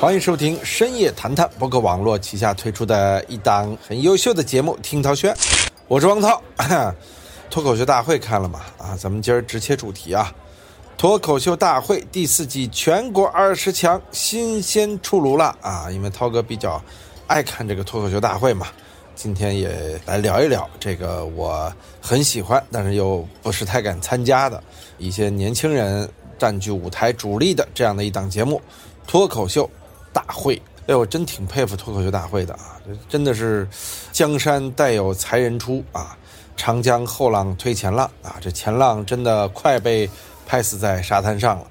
欢迎收听深夜谈谈，博客网络旗下推出的一档很优秀的节目《听涛轩》，我是王涛。脱口秀大会看了吗？啊，咱们今儿直切主题啊！脱口秀大会第四季全国二十强新鲜出炉了啊！因为涛哥比较爱看这个脱口秀大会嘛，今天也来聊一聊这个我很喜欢，但是又不是太敢参加的一些年轻人占据舞台主力的这样的一档节目——脱口秀大会。哎，我真挺佩服脱口秀大会的啊！真的是江山代有才人出啊！长江后浪推前浪啊，这前浪真的快被拍死在沙滩上了。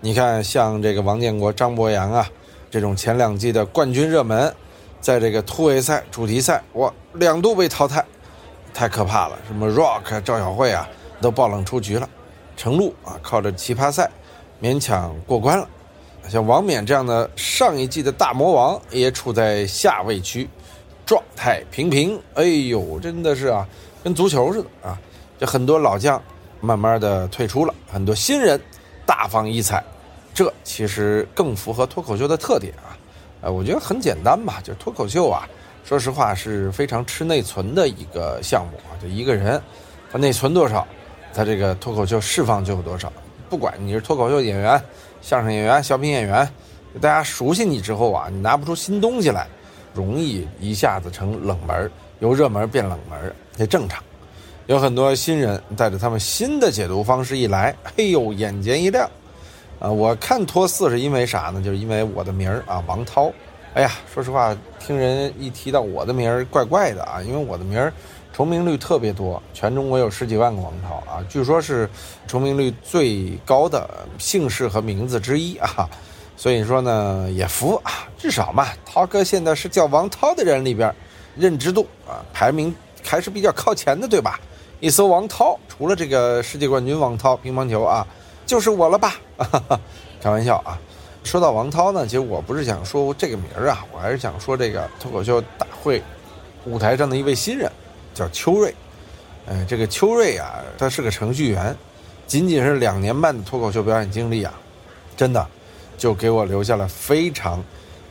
你看，像这个王建国、张博洋啊，这种前两季的冠军热门，在这个突围赛、主题赛，哇，两度被淘汰，太可怕了。什么 Rock、赵小慧啊，都爆冷出局了。程璐啊，靠着奇葩赛勉强过关了。像王冕这样的上一季的大魔王，也处在下位区，状态平平。哎呦，真的是啊。跟足球似的啊，这很多老将慢慢的退出了，很多新人大放异彩，这其实更符合脱口秀的特点啊。呃，我觉得很简单吧，就脱口秀啊，说实话是非常吃内存的一个项目啊。就一个人，他内存多少，他这个脱口秀释放就有多少。不管你是脱口秀演员、相声演员、小品演员，大家熟悉你之后啊，你拿不出新东西来，容易一下子成冷门，由热门变冷门。也正常，有很多新人带着他们新的解读方式一来，嘿呦，眼前一亮，啊！我看托四是因为啥呢？就是因为我的名儿啊，王涛。哎呀，说实话，听人一提到我的名儿，怪怪的啊，因为我的名儿重名率特别多，全中国有十几万个王涛啊，据说是重名率最高的姓氏和名字之一啊。所以说呢，也服啊，至少嘛，涛哥现在是叫王涛的人里边，认知度啊排名。还是比较靠前的，对吧？一搜王涛，除了这个世界冠军王涛乒乓球啊，就是我了吧？哈 哈开玩笑啊！说到王涛呢，其实我不是想说这个名儿啊，我还是想说这个脱口秀大会舞台上的一位新人，叫邱瑞。哎，这个邱瑞啊，他是个程序员，仅仅是两年半的脱口秀表演经历啊，真的就给我留下了非常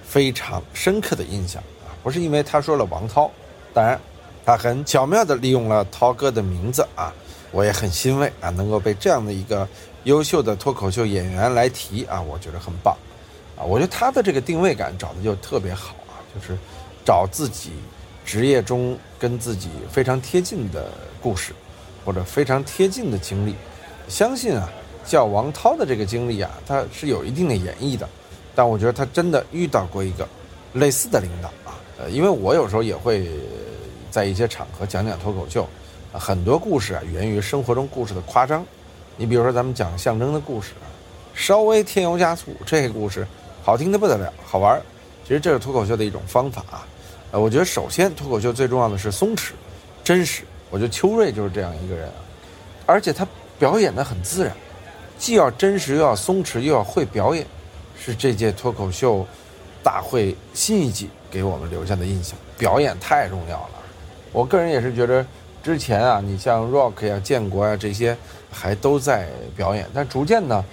非常深刻的印象啊！不是因为他说了王涛，当然。他很巧妙地利用了涛哥的名字啊，我也很欣慰啊，能够被这样的一个优秀的脱口秀演员来提啊，我觉得很棒，啊，我觉得他的这个定位感找的就特别好啊，就是找自己职业中跟自己非常贴近的故事，或者非常贴近的经历。相信啊，叫王涛的这个经历啊，他是有一定的演绎的，但我觉得他真的遇到过一个类似的领导啊，呃，因为我有时候也会。在一些场合讲讲脱口秀，很多故事啊源于生活中故事的夸张。你比如说咱们讲象征的故事，稍微添油加醋，这个故事好听的不得了，好玩。其实这是脱口秀的一种方法啊。呃，我觉得首先脱口秀最重要的是松弛、真实。我觉得邱瑞就是这样一个人啊，而且他表演的很自然，既要真实又要松弛又要会表演，是这届脱口秀大会新一季给我们留下的印象。表演太重要了。我个人也是觉得，之前啊，你像 Rock 呀、建国呀这些，还都在表演，但逐渐呢，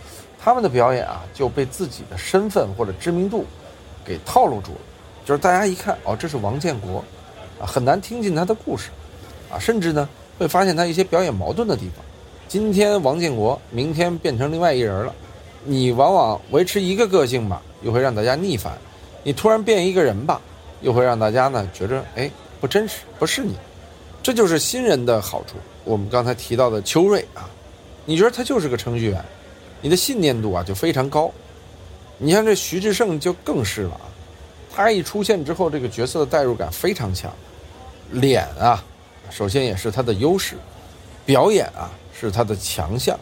他们的表演啊就被自己的身份或者知名度给套路住了。就是大家一看，哦，这是王建国，啊，很难听进他的故事，啊，甚至呢会发现他一些表演矛盾的地方。今天王建国，明天变成另外一人了，你往往维持一个个性吧，又会让大家逆反；你突然变一个人吧，又会让大家呢觉着，哎。不真实，不是你，这就是新人的好处。我们刚才提到的邱瑞啊，你觉得他就是个程序员，你的信念度啊就非常高。你像这徐志胜就更是了啊，他一出现之后，这个角色的代入感非常强。脸啊，首先也是他的优势，表演啊是他的强项。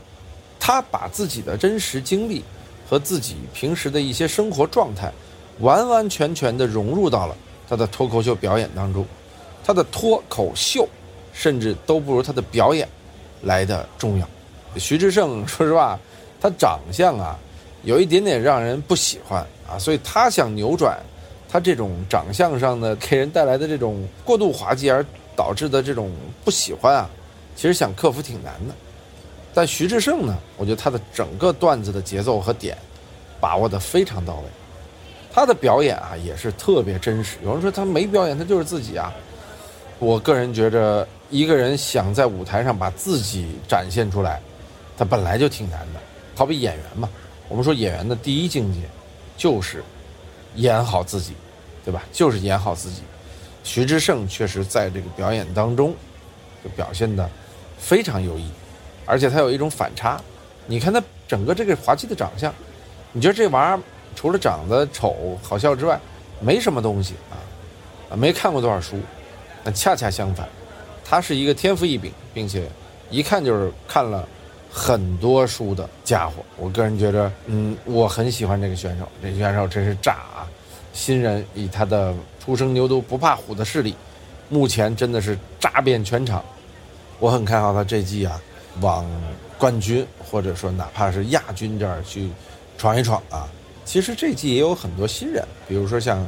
他把自己的真实经历和自己平时的一些生活状态，完完全全的融入到了他的脱口秀表演当中。他的脱口秀，甚至都不如他的表演来的重要。徐志胜，说实话，他长相啊，有一点点让人不喜欢啊，所以他想扭转他这种长相上的给人带来的这种过度滑稽而导致的这种不喜欢啊，其实想克服挺难的。但徐志胜呢，我觉得他的整个段子的节奏和点把握的非常到位。他的表演啊也是特别真实。有人说他没表演，他就是自己啊。我个人觉着，一个人想在舞台上把自己展现出来，他本来就挺难的。好比演员嘛，我们说演员的第一境界就是演好自己，对吧？就是演好自己。徐志胜确实在这个表演当中就表现的非常优异，而且他有一种反差。你看他整个这个滑稽的长相，你觉得这玩意儿除了长得丑好笑之外，没什么东西啊？啊，没看过多少书。那恰恰相反，他是一个天赋异禀，并且一看就是看了很多书的家伙。我个人觉得，嗯，我很喜欢这个选手。这选手真是炸啊！新人以他的初生牛犊不怕虎的势力，目前真的是炸遍全场。我很看好他这季啊，往冠军或者说哪怕是亚军这儿去闯一闯啊。其实这季也有很多新人，比如说像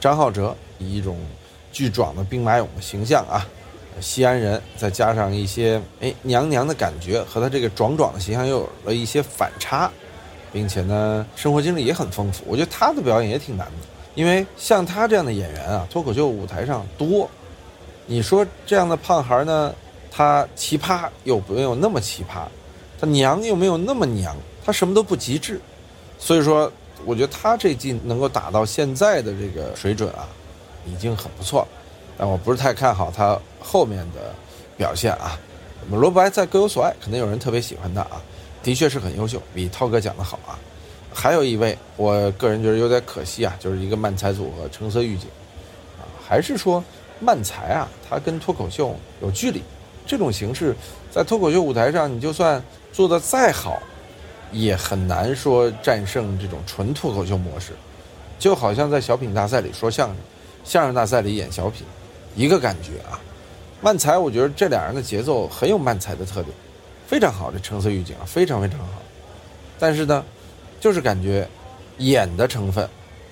张浩哲，以一种。巨壮的兵马俑的形象啊，西安人，再加上一些哎娘娘的感觉，和他这个壮壮的形象又有了一些反差，并且呢，生活经历也很丰富。我觉得他的表演也挺难的，因为像他这样的演员啊，脱口秀舞台上多。你说这样的胖孩呢，他奇葩又没有那么奇葩，他娘又没有那么娘，他什么都不极致。所以说，我觉得他这季能够打到现在的这个水准啊。已经很不错了，但我不是太看好他后面的表现啊。罗伯在各有所爱，可能有人特别喜欢他啊，的确是很优秀，比涛哥讲的好啊。还有一位，我个人觉得有点可惜啊，就是一个漫才组合橙色预警啊，还是说漫才啊，他跟脱口秀有距离。这种形式在脱口秀舞台上，你就算做的再好，也很难说战胜这种纯脱口秀模式。就好像在小品大赛里说相声。相声大赛里演小品，一个感觉啊。漫才，我觉得这俩人的节奏很有漫才的特点，非常好。这橙色预警啊，非常非常好。但是呢，就是感觉演的成分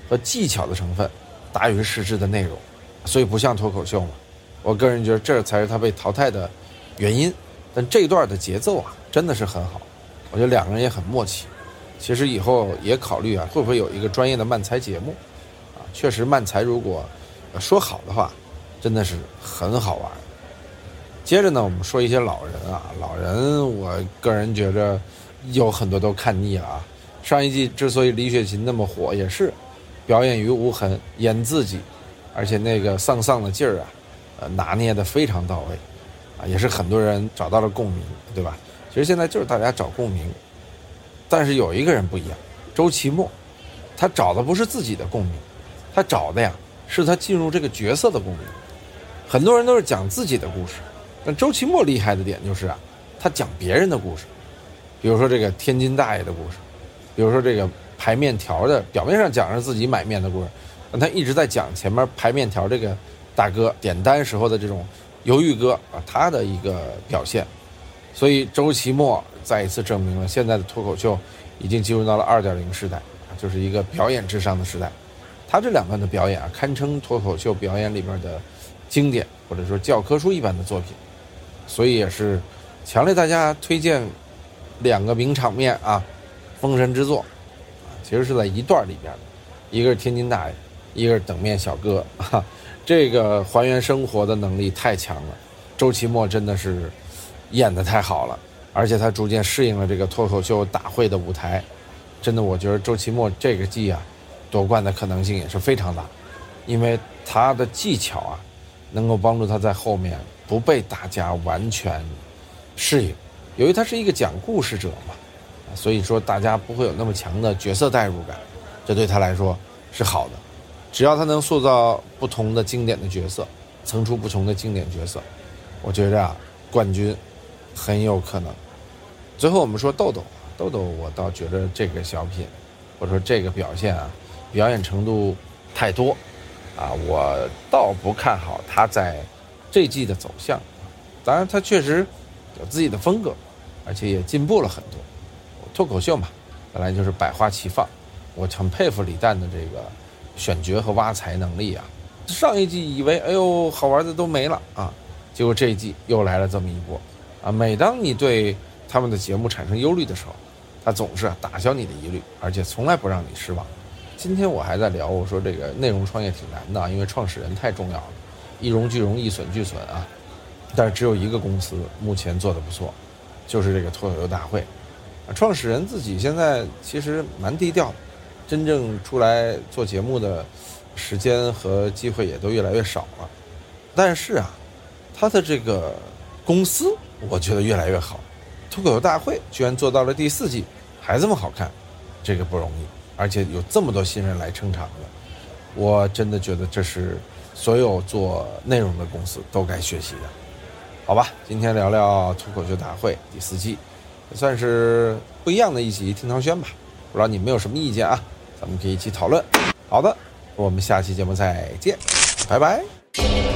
和技巧的成分大于实质的内容，所以不像脱口秀嘛。我个人觉得这才是他被淘汰的原因。但这段的节奏啊，真的是很好。我觉得两个人也很默契。其实以后也考虑啊，会不会有一个专业的漫才节目啊？确实，漫才如果。说好的话，真的是很好玩。接着呢，我们说一些老人啊，老人，我个人觉着有很多都看腻了啊。上一季之所以李雪琴那么火，也是表演于无痕，演自己，而且那个丧丧的劲儿啊，呃，拿捏的非常到位，啊，也是很多人找到了共鸣，对吧？其实现在就是大家找共鸣，但是有一个人不一样，周奇墨，他找的不是自己的共鸣，他找的呀。是他进入这个角色的共鸣。很多人都是讲自己的故事，但周奇墨厉害的点就是啊，他讲别人的故事。比如说这个天津大爷的故事，比如说这个排面条的，表面上讲是自己买面的故事，但他一直在讲前面排面条这个大哥点单时候的这种犹豫哥啊，他的一个表现。所以周奇墨再一次证明了现在的脱口秀已经进入到了二点零时代，就是一个表演至上的时代。他这两段的表演啊，堪称脱口秀表演里边的经典，或者说教科书一般的作品，所以也是强烈大家推荐两个名场面啊，封神之作啊，其实是在一段里边的，一个是天津大爷，一个是等面小哥，哈，这个还原生活的能力太强了，周奇墨真的是演的太好了，而且他逐渐适应了这个脱口秀大会的舞台，真的，我觉得周奇墨这个季啊。夺冠的可能性也是非常大，因为他的技巧啊，能够帮助他在后面不被大家完全适应。由于他是一个讲故事者嘛，所以说大家不会有那么强的角色代入感，这对他来说是好的。只要他能塑造不同的经典的角色，层出不穷的经典角色，我觉着啊，冠军很有可能。最后我们说豆豆，豆豆，我倒觉得这个小品，或者说这个表现啊。表演程度太多，啊，我倒不看好他在这季的走向。当然，他确实有自己的风格，而且也进步了很多。脱口秀嘛，本来就是百花齐放。我很佩服李诞的这个选角和挖财能力啊。上一季以为哎呦好玩的都没了啊，结果这一季又来了这么一波啊。每当你对他们的节目产生忧虑的时候，他总是打消你的疑虑，而且从来不让你失望。今天我还在聊，我说这个内容创业挺难的，因为创始人太重要了，一荣俱荣，一损俱损啊。但是只有一个公司目前做的不错，就是这个脱口秀大会。创始人自己现在其实蛮低调，真正出来做节目的时间和机会也都越来越少了。但是啊，他的这个公司我觉得越来越好。脱口秀大会居然做到了第四季还这么好看，这个不容易，而且有这么多新人来撑场子，我真的觉得这是所有做内容的公司都该学习的。好吧，今天聊聊脱口秀大会第四季，算是不一样的一集听堂轩吧。不知道你们有什么意见啊？咱们可以一起讨论。好的，我们下期节目再见，拜拜。